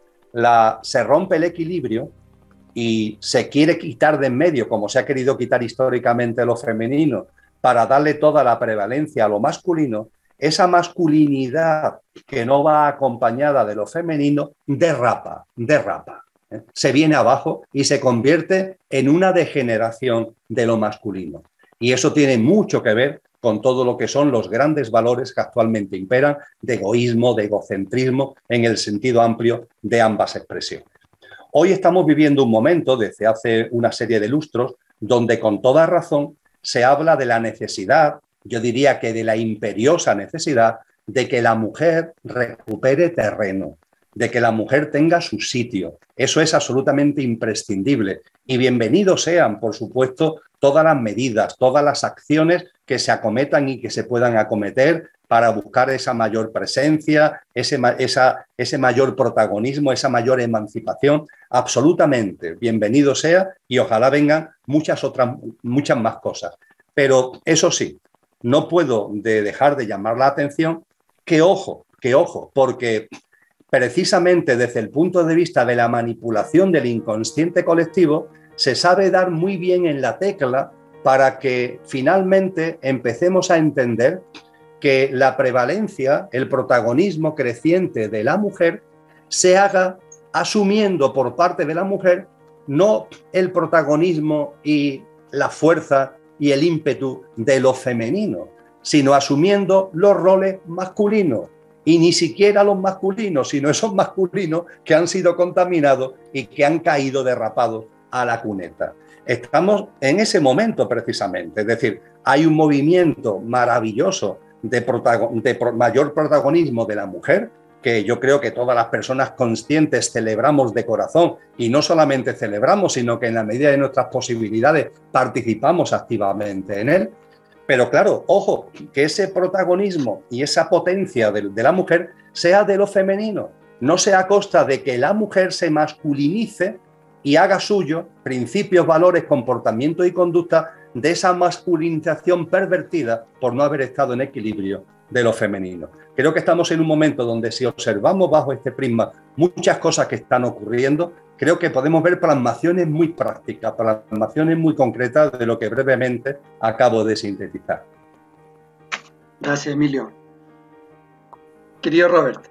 se rompe el equilibrio y se quiere quitar de en medio, como se ha querido quitar históricamente lo femenino, para darle toda la prevalencia a lo masculino, esa masculinidad que no va acompañada de lo femenino derrapa, derrapa. ¿eh? Se viene abajo y se convierte en una degeneración de lo masculino. Y eso tiene mucho que ver con todo lo que son los grandes valores que actualmente imperan de egoísmo, de egocentrismo, en el sentido amplio de ambas expresiones. Hoy estamos viviendo un momento, desde hace una serie de lustros, donde con toda razón se habla de la necesidad, yo diría que de la imperiosa necesidad de que la mujer recupere terreno, de que la mujer tenga su sitio. Eso es absolutamente imprescindible. Y bienvenidos sean, por supuesto, todas las medidas, todas las acciones que se acometan y que se puedan acometer para buscar esa mayor presencia, ese, ese mayor protagonismo, esa mayor emancipación. Absolutamente, bienvenido sea y ojalá vengan muchas otras, muchas más cosas. Pero eso sí, no puedo dejar de llamar la atención que ojo, que ojo, porque precisamente desde el punto de vista de la manipulación del inconsciente colectivo, se sabe dar muy bien en la tecla para que finalmente empecemos a entender que la prevalencia, el protagonismo creciente de la mujer se haga asumiendo por parte de la mujer no el protagonismo y la fuerza y el ímpetu de lo femenino, sino asumiendo los roles masculinos. Y ni siquiera los masculinos, sino esos masculinos que han sido contaminados y que han caído derrapados a la cuneta. Estamos en ese momento precisamente, es decir, hay un movimiento maravilloso de, mayor protagonismo de la mujer, que yo creo que todas las personas conscientes celebramos de corazón y no solamente celebramos, sino que en la medida de nuestras posibilidades participamos activamente en él. Pero claro, ojo, que ese protagonismo y esa potencia de, la mujer sea de lo femenino, no sea a costa de que la mujer se masculinice y haga suyo principios, valores, comportamiento y conducta de esa masculinización pervertida por no haber estado en equilibrio de lo femenino. Creo que estamos en un momento donde si observamos bajo este prisma muchas cosas que están ocurriendo, creo que podemos ver plasmaciones muy prácticas, plasmaciones muy concretas de lo que brevemente acabo de sintetizar. Gracias, Emilio. Querido Robert.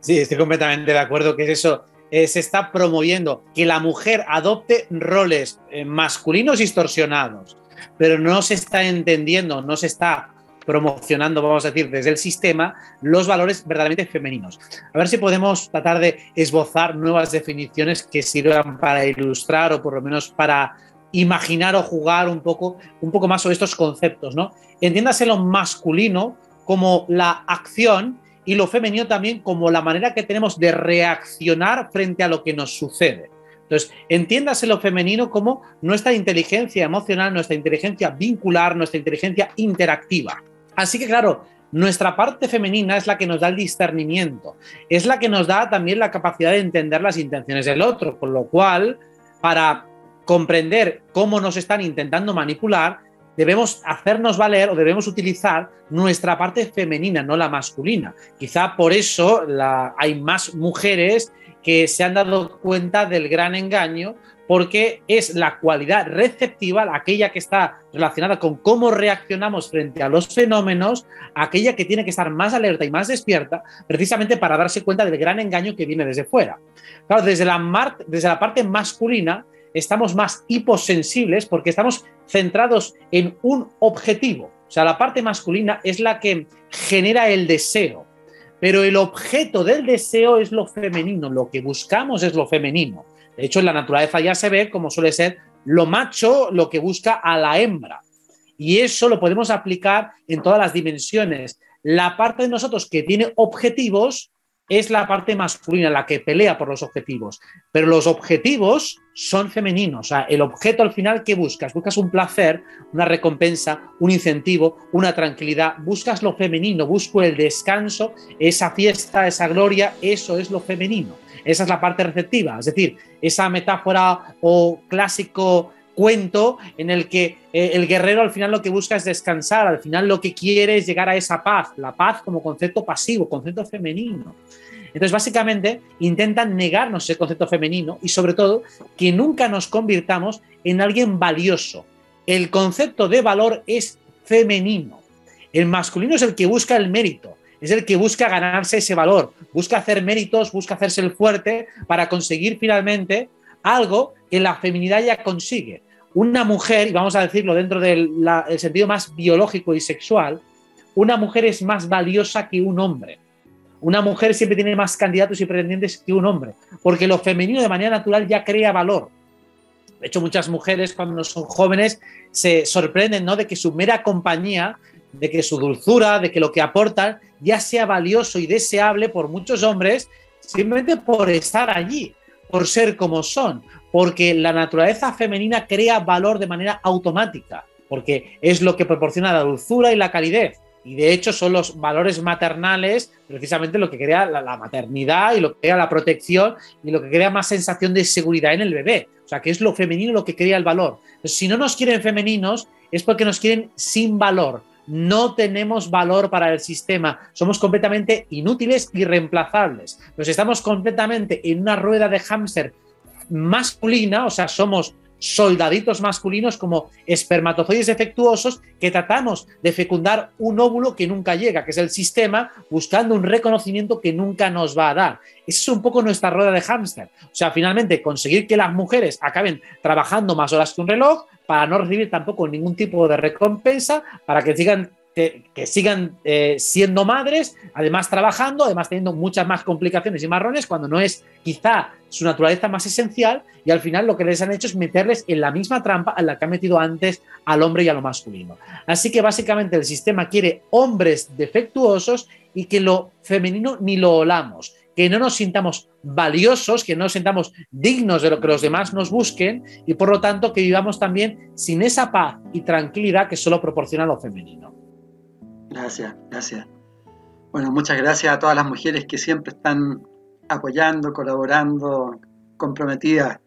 Sí, estoy completamente de acuerdo que es eso eh, se está promoviendo que la mujer adopte roles eh, masculinos distorsionados, pero no se está entendiendo, no se está promocionando, vamos a decir, desde el sistema, los valores verdaderamente femeninos. A ver si podemos tratar de esbozar nuevas definiciones que sirvan para ilustrar o por lo menos para imaginar o jugar un poco, un poco más sobre estos conceptos, ¿no? Entiéndase lo masculino como la acción y lo femenino también como la manera que tenemos de reaccionar frente a lo que nos sucede. Entonces, entiéndase lo femenino como nuestra inteligencia emocional, nuestra inteligencia vincular, nuestra inteligencia interactiva. Así que, claro, nuestra parte femenina es la que nos da el discernimiento, es la que nos da también la capacidad de entender las intenciones del otro, con lo cual, para comprender cómo nos están intentando manipular, debemos hacernos valer o debemos utilizar nuestra parte femenina, no la masculina. Quizá por eso hay más mujeres que se han dado cuenta del gran engaño porque es la cualidad receptiva, aquella que está relacionada con cómo reaccionamos frente a los fenómenos, aquella que tiene que estar más alerta y más despierta, precisamente para darse cuenta del gran engaño que viene desde fuera. Claro, desde la, desde la parte masculina, estamos más hiposensibles porque estamos centrados en un objetivo. O sea, la parte masculina es la que genera el deseo, pero el objeto del deseo es lo femenino, lo que buscamos es lo femenino. De hecho, en la naturaleza ya se ve como suele ser lo macho lo que busca a la hembra. Y eso lo podemos aplicar en todas las dimensiones. La parte de nosotros que tiene objetivos es la parte masculina, la que pelea por los objetivos. Pero los objetivos son femeninos. O sea, el objeto al final que buscas, buscas un placer, una recompensa, un incentivo, una tranquilidad, buscas lo femenino, busco el descanso, esa fiesta, esa gloria, eso es lo femenino. Esa es la parte receptiva, es decir, esa metáfora o clásico cuento en el que eh, el guerrero al final lo que busca es descansar, al final lo que quiere es llegar a esa paz, la paz como concepto pasivo, concepto femenino. Entonces, básicamente, intentan negarnos ese concepto femenino y sobre todo que nunca nos convirtamos en alguien valioso. El concepto de valor es femenino. El masculino es el que busca el mérito, es el que busca ganarse ese valor, busca hacer méritos, busca hacerse el fuerte para conseguir finalmente algo que la feminidad ya consigue una mujer, y vamos a decirlo dentro del sentido más biológico y sexual, una mujer es más valiosa que un hombre. Una mujer siempre tiene más candidatos y pretendientes que un hombre, porque lo femenino de manera natural ya crea valor. De hecho, muchas mujeres cuando son jóvenes se sorprenden ¿no? de que su mera compañía, de que su dulzura, de que lo que aportan ya sea valioso y deseable por muchos hombres simplemente por estar allí, por ser como son, porque la naturaleza femenina crea valor de manera automática, porque es lo que proporciona la dulzura y la calidez. Y de hecho son los valores maternales precisamente lo que crea la, maternidad y lo que crea la protección y lo que crea más sensación de seguridad en el bebé. O sea, que es lo femenino lo que crea el valor. si no nos quieren femeninos es porque nos quieren sin valor. No tenemos valor para el sistema. Somos completamente inútiles y reemplazables. Nos estamos completamente en una rueda de hámster masculina, o sea, somos soldaditos masculinos como espermatozoides defectuosos que tratamos de fecundar un óvulo que nunca llega, que es el sistema buscando un reconocimiento que nunca nos va a dar. Esa es un poco nuestra rueda de hámster. O sea, finalmente conseguir que las mujeres acaben trabajando más horas que un reloj para no recibir tampoco ningún tipo de recompensa, para que sigan que, sigan eh, siendo madres, además trabajando, además teniendo muchas más complicaciones y marrones, cuando no es quizá su naturaleza más esencial, y al final lo que les han hecho es meterles en la misma trampa en la que ha metido antes al hombre y a lo masculino. Así que básicamente el sistema quiere hombres defectuosos y que lo femenino ni lo olamos, que no nos sintamos valiosos, que no nos sintamos dignos de lo que los demás nos busquen y por lo tanto que vivamos también sin esa paz y tranquilidad que solo proporciona lo femenino. Gracias, gracias. Bueno, muchas gracias a todas las mujeres que siempre están apoyando, colaborando, comprometidas.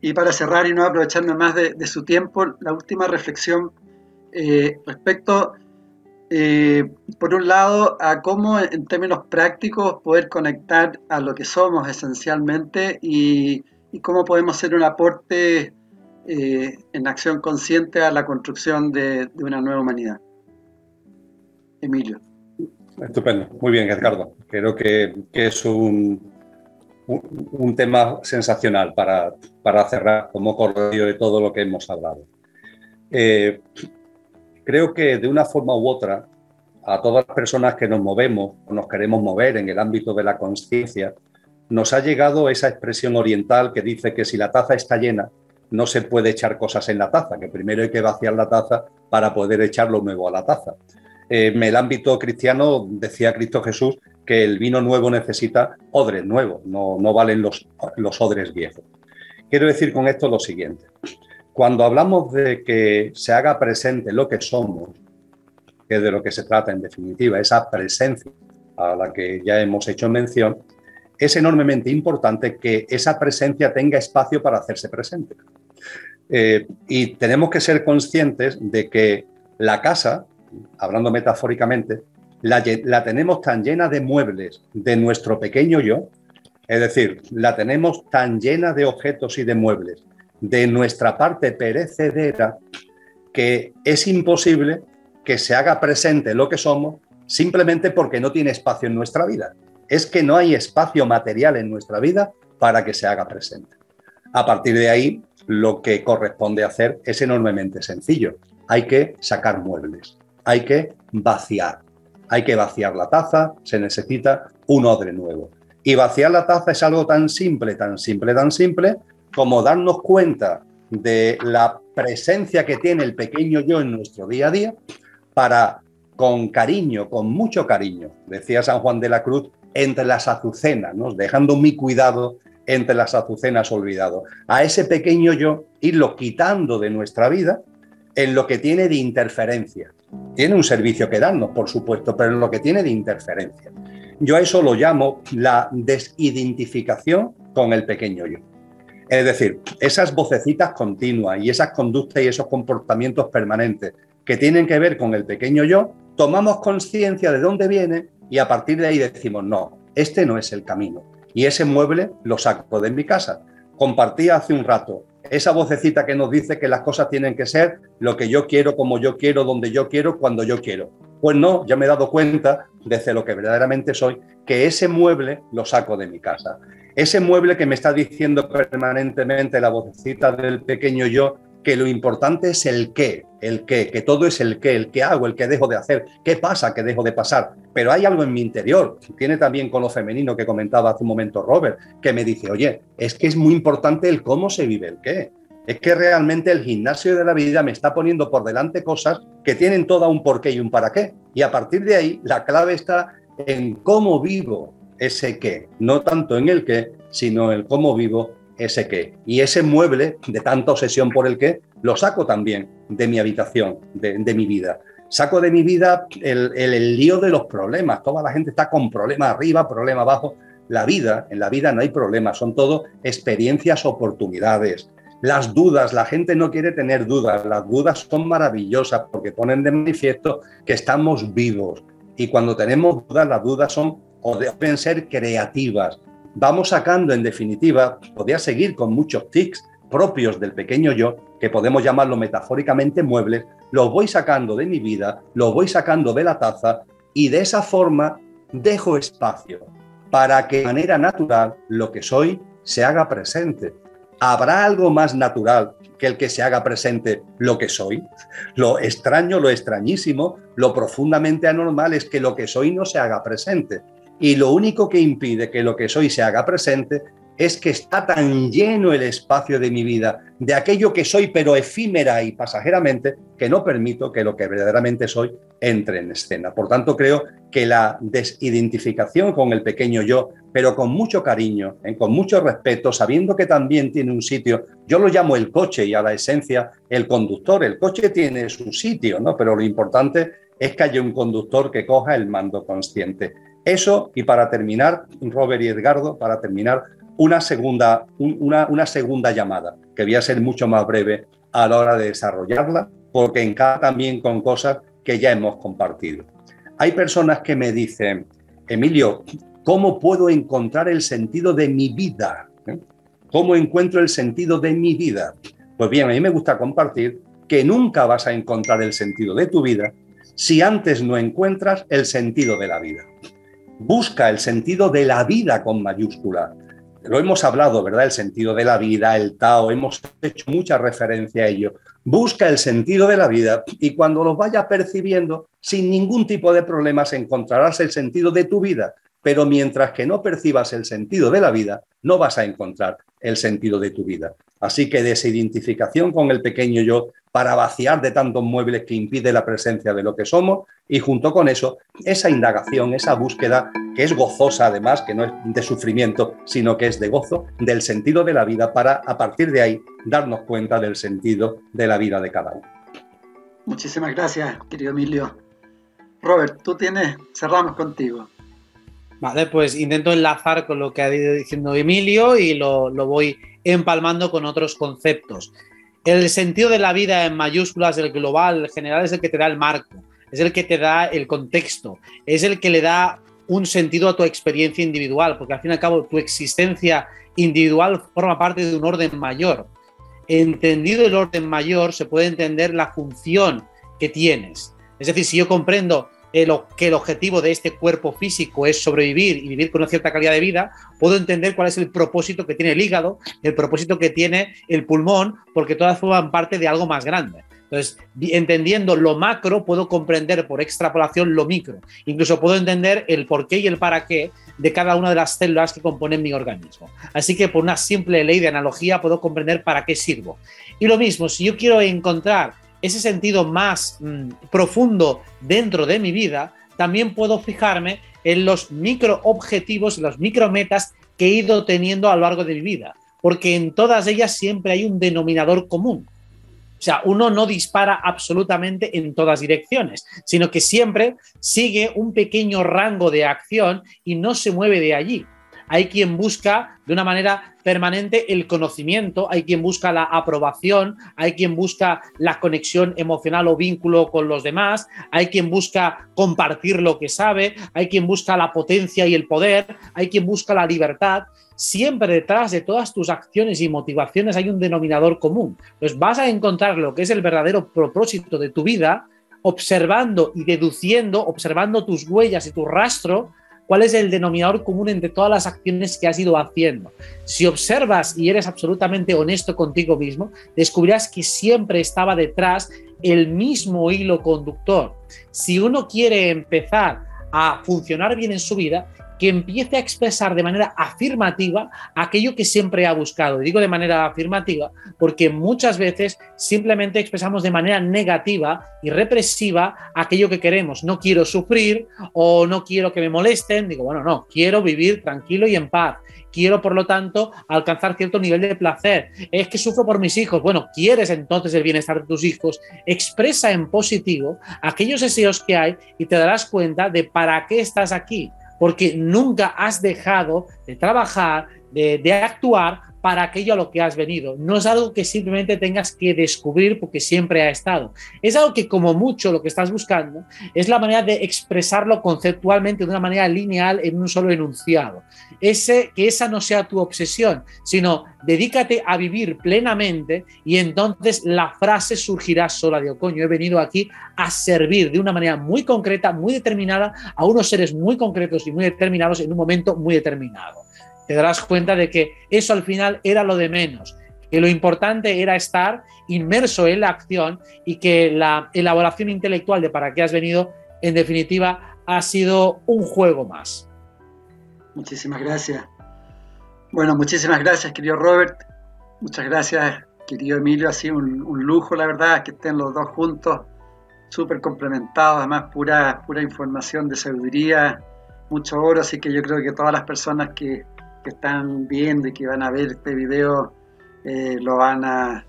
Y para cerrar y no aprovechando más de, su tiempo, la última reflexión eh, respecto, eh, por un lado, a cómo en términos prácticos poder conectar a lo que somos esencialmente y, cómo podemos ser un aporte eh, en acción consciente a la construcción de una nueva humanidad. Emilio. Estupendo, muy bien, Edgardo. Creo que, es un, un, tema sensacional para, para cerrar como correo de todo lo que hemos hablado. Eh, creo que de una forma u otra, a todas las personas que nos movemos o nos queremos mover en el ámbito de la conciencia, nos ha llegado esa expresión oriental que dice que si la taza está llena, no se puede echar cosas en la taza, que primero hay que vaciar la taza para poder echar lo nuevo a la taza. Eh, en el ámbito cristiano decía Cristo Jesús que el vino nuevo necesita odres nuevos, no, no valen los, los odres viejos. Quiero decir con esto lo siguiente. Cuando hablamos de que se haga presente lo que somos, que es de lo que se trata en definitiva, esa presencia a la que ya hemos hecho mención, es enormemente importante que esa presencia tenga espacio para hacerse presente. Eh, y tenemos que ser conscientes de que la casa hablando metafóricamente, la, tenemos tan llena de muebles de nuestro pequeño yo, es decir, la tenemos tan llena de objetos y de muebles de nuestra parte perecedera que es imposible que se haga presente lo que somos simplemente porque no tiene espacio en nuestra vida. Es que no hay espacio material en nuestra vida para que se haga presente. A partir de ahí, lo que corresponde hacer es enormemente sencillo. Hay que sacar muebles hay que vaciar. Hay que vaciar la taza, se necesita un odre nuevo. Y vaciar la taza es algo tan simple, tan simple, tan simple como darnos cuenta de la presencia que tiene el pequeño yo en nuestro día a día para, con cariño, con mucho cariño, decía San Juan de la Cruz, entre las azucenas, dejando mi cuidado entre las azucenas olvidado. A ese pequeño yo irlo quitando de nuestra vida en lo que tiene de interferencia. Tiene un servicio que darnos, por supuesto, pero en lo que tiene de interferencia. Yo a eso lo llamo la desidentificación con el pequeño yo. Es decir, esas vocecitas continuas y esas conductas y esos comportamientos permanentes que tienen que ver con el pequeño yo, tomamos conciencia de dónde viene y a partir de ahí decimos, no, este no es el camino. Y ese mueble lo saco de mi casa. Compartí hace un rato, esa vocecita que nos dice que las cosas tienen que ser lo que yo quiero, como yo quiero, donde yo quiero, cuando yo quiero. Pues no, ya me he dado cuenta, desde lo que verdaderamente soy, que ese mueble lo saco de mi casa. Ese mueble que me está diciendo permanentemente la vocecita del pequeño yo, que lo importante es el qué, el qué, que todo es el qué, el qué hago, el qué dejo de hacer, qué pasa, qué dejo de pasar. Pero hay algo en mi interior, tiene también con lo femenino que comentaba hace un momento Robert, que me dice, oye, es que es muy importante el cómo se vive el qué. Es que realmente el gimnasio de la vida me está poniendo por delante cosas que tienen toda un porqué y un para qué. Y a partir de ahí, la clave está en cómo vivo ese qué, no tanto en el qué, sino en cómo vivo ese qué. Y ese mueble de tanta obsesión por el qué, lo saco también de mi habitación, de, mi vida. Saco de mi vida el, el, lío de los problemas. Toda la gente está con problemas arriba, problemas abajo. La vida, en la vida no hay problemas, son todo experiencias, oportunidades. Las dudas, la gente no quiere tener dudas. Las dudas son maravillosas porque ponen de manifiesto que estamos vivos. Y cuando tenemos dudas, las dudas son o deben ser creativas. Vamos sacando, en definitiva, podría seguir con muchos tics propios del pequeño yo, que podemos llamarlo metafóricamente muebles, los voy sacando de mi vida, los voy sacando de la taza y de esa forma dejo espacio para que de manera natural lo que soy se haga presente. ¿Habrá algo más natural que el que se haga presente lo que soy? Lo extraño, lo extrañísimo, lo profundamente anormal es que lo que soy no se haga presente. Y lo único que impide que lo que soy se haga presente es que está tan lleno el espacio de mi vida de aquello que soy, pero efímera y pasajeramente, que no permito que lo que verdaderamente soy entre en escena. Por tanto, creo que la desidentificación con el pequeño yo, pero con mucho cariño, ¿eh? con mucho respeto, sabiendo que también tiene un sitio, yo lo llamo el coche y a la esencia el conductor. El coche tiene su sitio, ¿no? pero lo importante es que haya un conductor que coja el mando consciente. Eso, y para terminar, Robert y Edgardo, para terminar, una segunda, una, segunda llamada, que voy a ser mucho más breve a la hora de desarrollarla, porque encaja también con cosas que ya hemos compartido. Hay personas que me dicen, Emilio, ¿cómo puedo encontrar el sentido de mi vida? ¿Eh? ¿Cómo encuentro el sentido de mi vida? Pues bien, a mí me gusta compartir que nunca vas a encontrar el sentido de tu vida si antes no encuentras el sentido de la vida busca el sentido de la vida con mayúscula. Lo hemos hablado, ¿verdad? El sentido de la vida, el Tao, hemos hecho mucha referencia a ello. Busca el sentido de la vida y cuando lo vaya percibiendo, sin ningún tipo de problemas, encontrarás el sentido de tu vida. Pero mientras que no percibas el sentido de la vida, no vas a encontrar el sentido de tu vida. Así que desidentificación con el pequeño yo para vaciar de tantos muebles que impide la presencia de lo que somos y junto con eso, esa indagación, esa búsqueda que es gozosa además, que no es de sufrimiento, sino que es de gozo, del sentido de la vida para a partir de ahí darnos cuenta del sentido de la vida de cada uno. Muchísimas gracias, querido Emilio. Robert, tú tienes, cerramos contigo. Vale, pues intento enlazar con lo que ha ido diciendo Emilio y lo, lo voy empalmando con otros conceptos. El sentido de la vida en mayúsculas, el global, el general, es el que te da el marco, es el que te da el contexto, es el que le da un sentido a tu experiencia individual, porque al fin y al cabo tu existencia individual forma parte de un orden mayor. Entendido el orden mayor, se puede entender la función que tienes. Es decir, si yo comprendo que el objetivo de este cuerpo físico es sobrevivir y vivir con una cierta calidad de vida, puedo entender cuál es el propósito que tiene el hígado, el propósito que tiene el pulmón, porque todas forman parte de algo más grande. Entonces, entendiendo lo macro, puedo comprender por extrapolación lo micro. Incluso puedo entender el por qué y el para qué de cada una de las células que componen mi organismo. Así que por una simple ley de analogía puedo comprender para qué sirvo. Y lo mismo, si yo quiero encontrar ese sentido más mm, profundo dentro de mi vida, también puedo fijarme en los micro objetivos, los micro metas que he ido teniendo a lo largo de mi vida, porque en todas ellas siempre hay un denominador común. O sea, uno no dispara absolutamente en todas direcciones, sino que siempre sigue un pequeño rango de acción y no se mueve de allí hay quien busca de una manera permanente el conocimiento, hay quien busca la aprobación, hay quien busca la conexión emocional o vínculo con los demás, hay quien busca compartir lo que sabe, hay quien busca la potencia y el poder, hay quien busca la libertad. Siempre detrás de todas tus acciones y motivaciones hay un denominador común. Pues vas a encontrar lo que es el verdadero propósito de tu vida observando y deduciendo, observando tus huellas y tu rastro cuál es el denominador común entre todas las acciones que has ido haciendo. Si observas y eres absolutamente honesto contigo mismo, descubrirás que siempre estaba detrás el mismo hilo conductor. Si uno quiere empezar a funcionar bien en su vida, que empiece a expresar de manera afirmativa aquello que siempre ha buscado. Y digo de manera afirmativa porque muchas veces simplemente expresamos de manera negativa y represiva aquello que queremos. No quiero sufrir o no quiero que me molesten. Digo, bueno, no, quiero vivir tranquilo y en paz. Quiero, por lo tanto, alcanzar cierto nivel de placer. Es que sufro por mis hijos. Bueno, quieres entonces el bienestar de tus hijos. Expresa en positivo aquellos deseos que hay y te darás cuenta de para qué estás aquí. Porque nunca has dejado de trabajar, de, de actuar para aquello a lo que has venido. No es algo que simplemente tengas que descubrir porque siempre ha estado. Es algo que como mucho lo que estás buscando es la manera de expresarlo conceptualmente de una manera lineal en un solo enunciado. Ese, que esa no sea tu obsesión, sino dedícate a vivir plenamente y entonces la frase surgirá sola. de coño, he venido aquí a servir de una manera muy concreta, muy determinada a unos seres muy concretos y muy determinados en un momento muy determinado te darás cuenta de que eso al final era lo de menos, que lo importante era estar inmerso en la acción y que la elaboración intelectual de para qué has venido, en definitiva, ha sido un juego más. Muchísimas gracias. Bueno, muchísimas gracias, querido Robert. Muchas gracias, querido Emilio. Ha sido un, lujo, la verdad, que estén los dos juntos, súper complementados, además pura, pura información de sabiduría, mucho oro. Así que yo creo que todas las personas que que están viendo y que van a ver este video eh, lo, van a,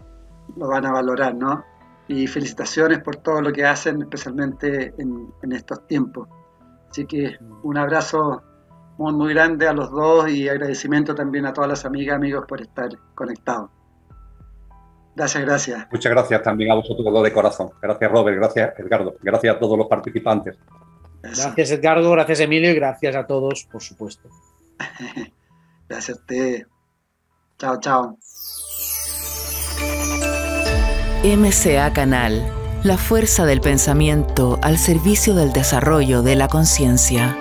lo van a valorar, ¿no? Y felicitaciones por todo lo que hacen, especialmente en, en estos tiempos. Así que un abrazo muy, muy grande a los dos y agradecimiento también a todas las amigas, amigos por estar conectados. Gracias, gracias. Muchas gracias también a vosotros de corazón. Gracias, Robert. Gracias, Edgardo. Gracias a todos los participantes. Gracias, Edgardo. Gracias, Emilio. Y gracias a todos, por supuesto. Gracias a. Chao, chao. MCA Canal, la fuerza del pensamiento al servicio del desarrollo de la conciencia.